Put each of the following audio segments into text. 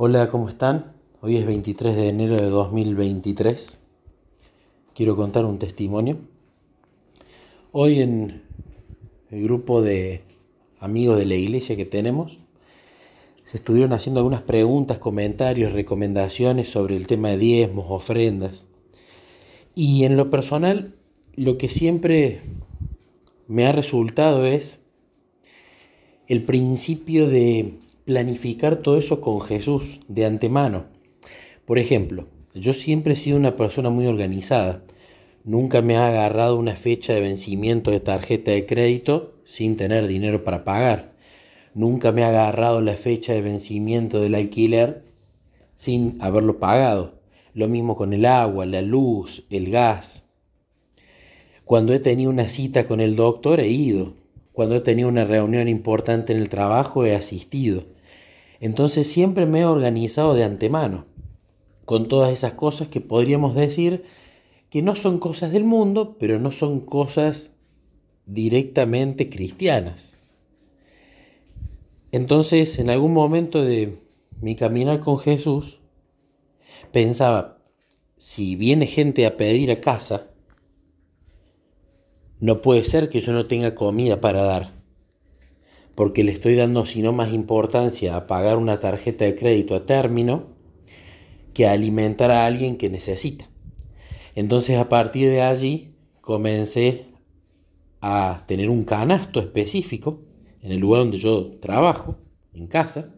Hola, ¿cómo están? Hoy es 23 de enero de 2023. Quiero contar un testimonio. Hoy en el grupo de amigos de la iglesia que tenemos, se estuvieron haciendo algunas preguntas, comentarios, recomendaciones sobre el tema de diezmos, ofrendas. Y en lo personal, lo que siempre me ha resultado es el principio de planificar todo eso con Jesús de antemano. Por ejemplo, yo siempre he sido una persona muy organizada. Nunca me ha agarrado una fecha de vencimiento de tarjeta de crédito sin tener dinero para pagar. Nunca me ha agarrado la fecha de vencimiento del alquiler sin haberlo pagado. Lo mismo con el agua, la luz, el gas. Cuando he tenido una cita con el doctor he ido. Cuando he tenido una reunión importante en el trabajo he asistido. Entonces siempre me he organizado de antemano con todas esas cosas que podríamos decir que no son cosas del mundo, pero no son cosas directamente cristianas. Entonces, en algún momento de mi caminar con Jesús, pensaba, si viene gente a pedir a casa, no puede ser que yo no tenga comida para dar porque le estoy dando sino más importancia a pagar una tarjeta de crédito a término que a alimentar a alguien que necesita. Entonces a partir de allí comencé a tener un canasto específico en el lugar donde yo trabajo, en casa,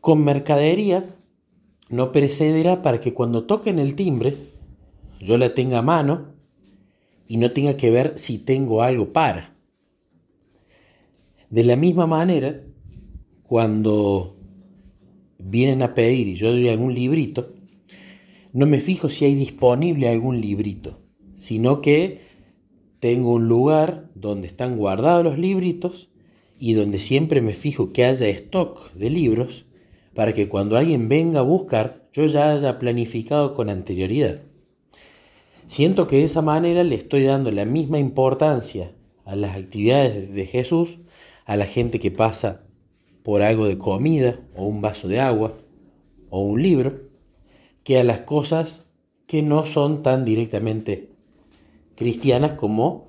con mercadería no precederá para que cuando toquen el timbre yo la tenga a mano y no tenga que ver si tengo algo para. De la misma manera, cuando vienen a pedir y yo doy algún librito, no me fijo si hay disponible algún librito, sino que tengo un lugar donde están guardados los libritos y donde siempre me fijo que haya stock de libros para que cuando alguien venga a buscar yo ya haya planificado con anterioridad. Siento que de esa manera le estoy dando la misma importancia a las actividades de Jesús a la gente que pasa por algo de comida o un vaso de agua o un libro que a las cosas que no son tan directamente cristianas como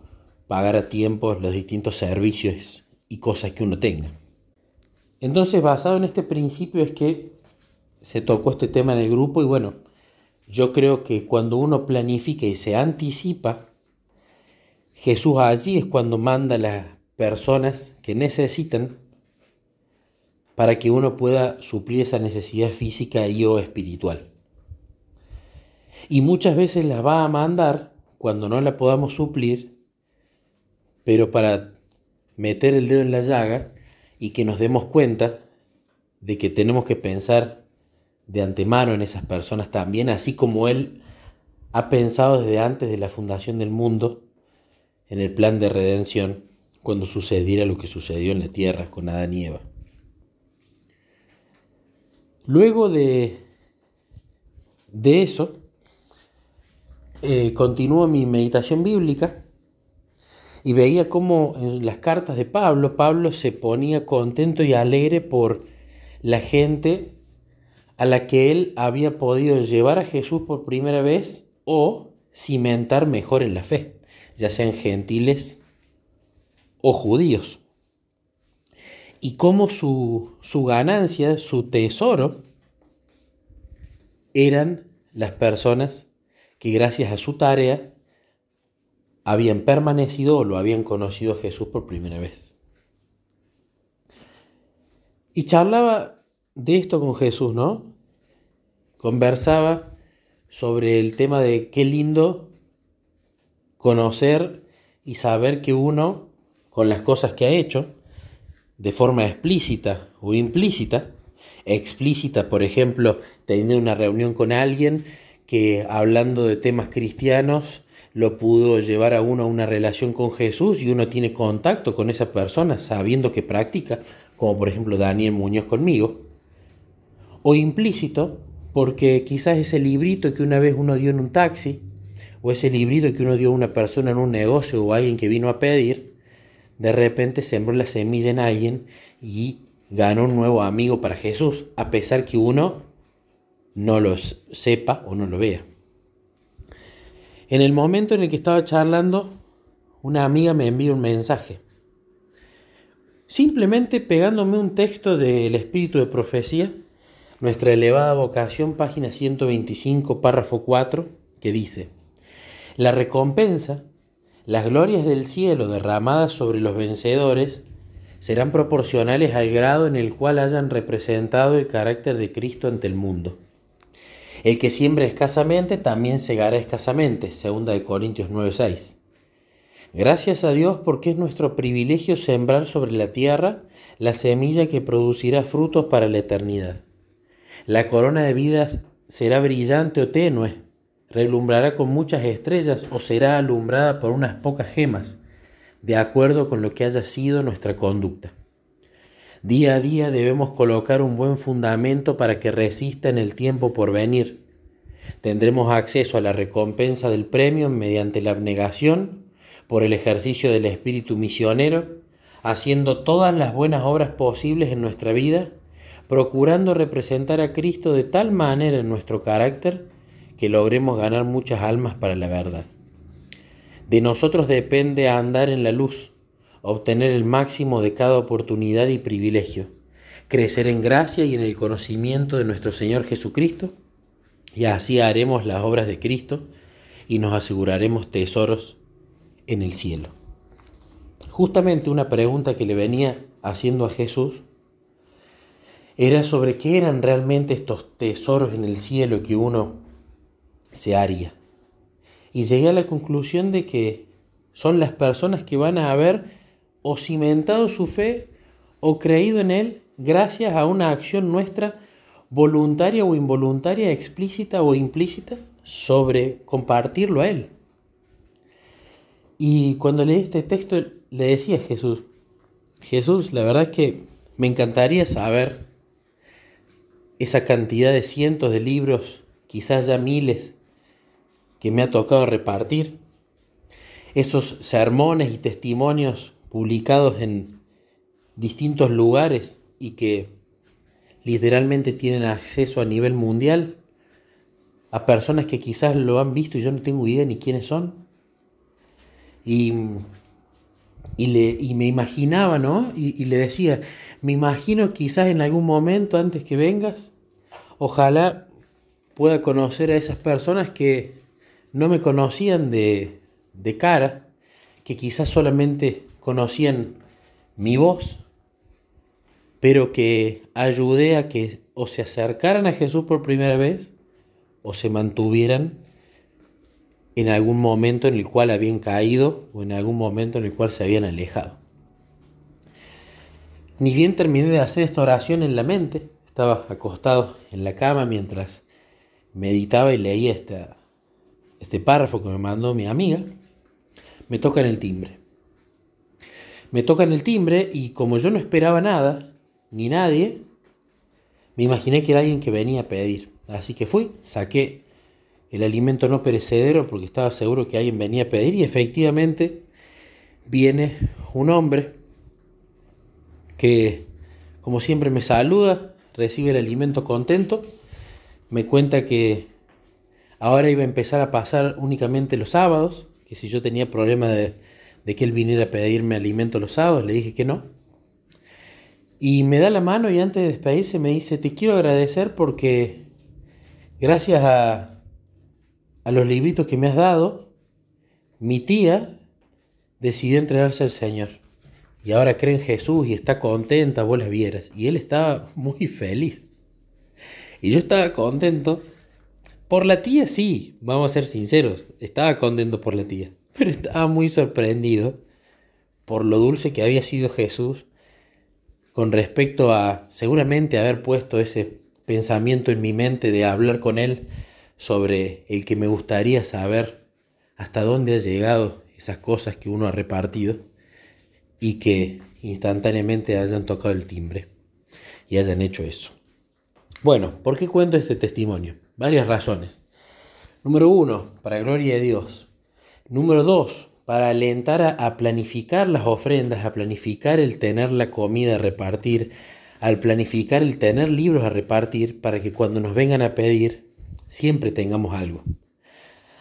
pagar a tiempo los distintos servicios y cosas que uno tenga. Entonces, basado en este principio es que se tocó este tema en el grupo y bueno, yo creo que cuando uno planifica y se anticipa, Jesús allí es cuando manda la, personas que necesitan para que uno pueda suplir esa necesidad física y o espiritual. Y muchas veces las va a mandar cuando no la podamos suplir, pero para meter el dedo en la llaga y que nos demos cuenta de que tenemos que pensar de antemano en esas personas también, así como Él ha pensado desde antes de la fundación del mundo en el plan de redención cuando sucediera lo que sucedió en la tierra con Adán y Eva. Luego de, de eso, eh, continúo mi meditación bíblica y veía cómo en las cartas de Pablo, Pablo se ponía contento y alegre por la gente a la que él había podido llevar a Jesús por primera vez o cimentar mejor en la fe, ya sean gentiles o judíos. Y cómo su, su ganancia, su tesoro, eran las personas que gracias a su tarea habían permanecido o lo habían conocido a Jesús por primera vez. Y charlaba de esto con Jesús, ¿no? Conversaba sobre el tema de qué lindo conocer y saber que uno con las cosas que ha hecho, de forma explícita o implícita. Explícita, por ejemplo, tener una reunión con alguien que hablando de temas cristianos lo pudo llevar a uno a una relación con Jesús y uno tiene contacto con esa persona sabiendo que practica, como por ejemplo Daniel Muñoz conmigo. O implícito, porque quizás ese librito que una vez uno dio en un taxi, o ese librito que uno dio a una persona en un negocio o alguien que vino a pedir, de repente sembró la semilla en alguien y ganó un nuevo amigo para Jesús, a pesar que uno no lo sepa o no lo vea. En el momento en el que estaba charlando, una amiga me envió un mensaje. Simplemente pegándome un texto del Espíritu de Profecía, nuestra elevada vocación, página 125, párrafo 4, que dice, La recompensa, las glorias del cielo derramadas sobre los vencedores, serán proporcionales al grado en el cual hayan representado el carácter de Cristo ante el mundo. El que siembra escasamente también segará escasamente, segunda Corintios 9:6. Gracias a Dios porque es nuestro privilegio sembrar sobre la tierra la semilla que producirá frutos para la eternidad. La corona de vida será brillante o tenue, relumbrará con muchas estrellas o será alumbrada por unas pocas gemas de acuerdo con lo que haya sido nuestra conducta. Día a día debemos colocar un buen fundamento para que resista en el tiempo por venir. Tendremos acceso a la recompensa del premio mediante la abnegación, por el ejercicio del espíritu misionero, haciendo todas las buenas obras posibles en nuestra vida, procurando representar a Cristo de tal manera en nuestro carácter que logremos ganar muchas almas para la verdad. De nosotros depende andar en la luz, obtener el máximo de cada oportunidad y privilegio, crecer en gracia y en el conocimiento de nuestro Señor Jesucristo, y así haremos las obras de Cristo y nos aseguraremos tesoros en el cielo. Justamente una pregunta que le venía haciendo a Jesús era sobre qué eran realmente estos tesoros en el cielo que uno se haría y llegué a la conclusión de que son las personas que van a haber o cimentado su fe o creído en Él gracias a una acción nuestra voluntaria o involuntaria, explícita o implícita, sobre compartirlo a Él. Y cuando leí este texto le decía a Jesús, Jesús, la verdad es que me encantaría saber esa cantidad de cientos de libros, quizás ya miles, que me ha tocado repartir, esos sermones y testimonios publicados en distintos lugares y que literalmente tienen acceso a nivel mundial a personas que quizás lo han visto y yo no tengo idea ni quiénes son. Y, le, me imaginaba, ¿no? Y, y le decía, me imagino quizás en algún momento antes que vengas, ojalá pueda conocer a esas personas que no me conocían de, de cara, que quizás solamente conocían mi voz, pero que ayudé a que o se acercaran a Jesús por primera vez o se mantuvieran en algún momento en el cual habían caído o en algún momento en el cual se habían alejado. Ni bien terminé de hacer esta oración en la mente, estaba acostado en la cama mientras meditaba y leía esta, este párrafo que me mandó mi amiga, me toca en el timbre. Me toca en el timbre y como yo no esperaba nada, ni nadie, me imaginé que era alguien que venía a pedir. Así que fui, saqué el alimento no perecedero porque estaba seguro que alguien venía a pedir y efectivamente viene un hombre que como siempre me saluda, recibe el alimento contento, me cuenta que Ahora iba a empezar a pasar únicamente los sábados, que si yo tenía problema de, que él viniera a pedirme alimento los sábados, le dije que no. Y me da la mano y antes de despedirse me dice, te quiero agradecer porque gracias a, a los libritos que me has dado, mi tía decidió entregarse al Señor. Y ahora cree en Jesús y está contenta, vos la vieras. Y él estaba muy feliz. Y yo estaba contento por la tía sí, vamos a ser sinceros, estaba contento por la tía, pero estaba muy sorprendido por lo dulce que había sido Jesús con respecto a seguramente haber puesto ese pensamiento en mi mente de hablar con él sobre el que me gustaría saber hasta dónde ha llegado esas cosas que uno ha repartido y que instantáneamente hayan tocado el timbre y hayan hecho eso. Bueno, ¿por qué cuento este testimonio? Varias razones. Número uno, para gloria de Dios. Número dos, para alentar a, planificar las ofrendas, a planificar el tener la comida a repartir, al planificar el tener libros a repartir para que cuando nos vengan a pedir siempre tengamos algo.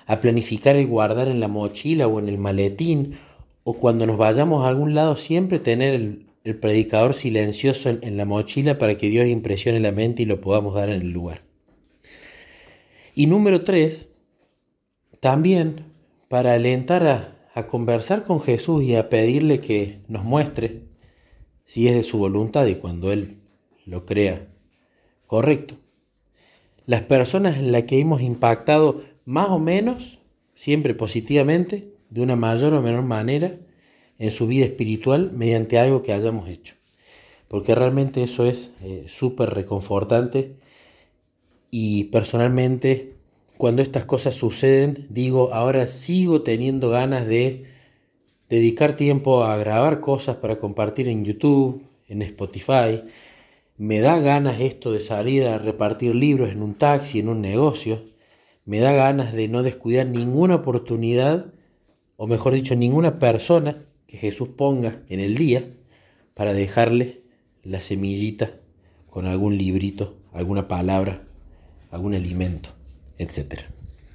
A planificar el guardar en la mochila o en el maletín o cuando nos vayamos a algún lado siempre tener el, predicador silencioso en, la mochila para que Dios impresione la mente y lo podamos dar en el lugar. Y número tres, también para alentar a, a conversar con Jesús y a pedirle que nos muestre si es de su voluntad y cuando Él lo crea correcto. Las personas en las que hemos impactado más o menos, siempre positivamente, de una mayor o menor manera, en su vida espiritual mediante algo que hayamos hecho. Porque realmente eso es eh, súper reconfortante y personalmente cuando estas cosas suceden digo, ahora sigo teniendo ganas de dedicar tiempo a grabar cosas para compartir en YouTube, en Spotify. Me da ganas esto de salir a repartir libros en un taxi, en un negocio. Me da ganas de no descuidar ninguna oportunidad, o mejor dicho, ninguna persona que Jesús ponga en el día para dejarle la semillita con algún librito, alguna palabra, algún alimento, etc.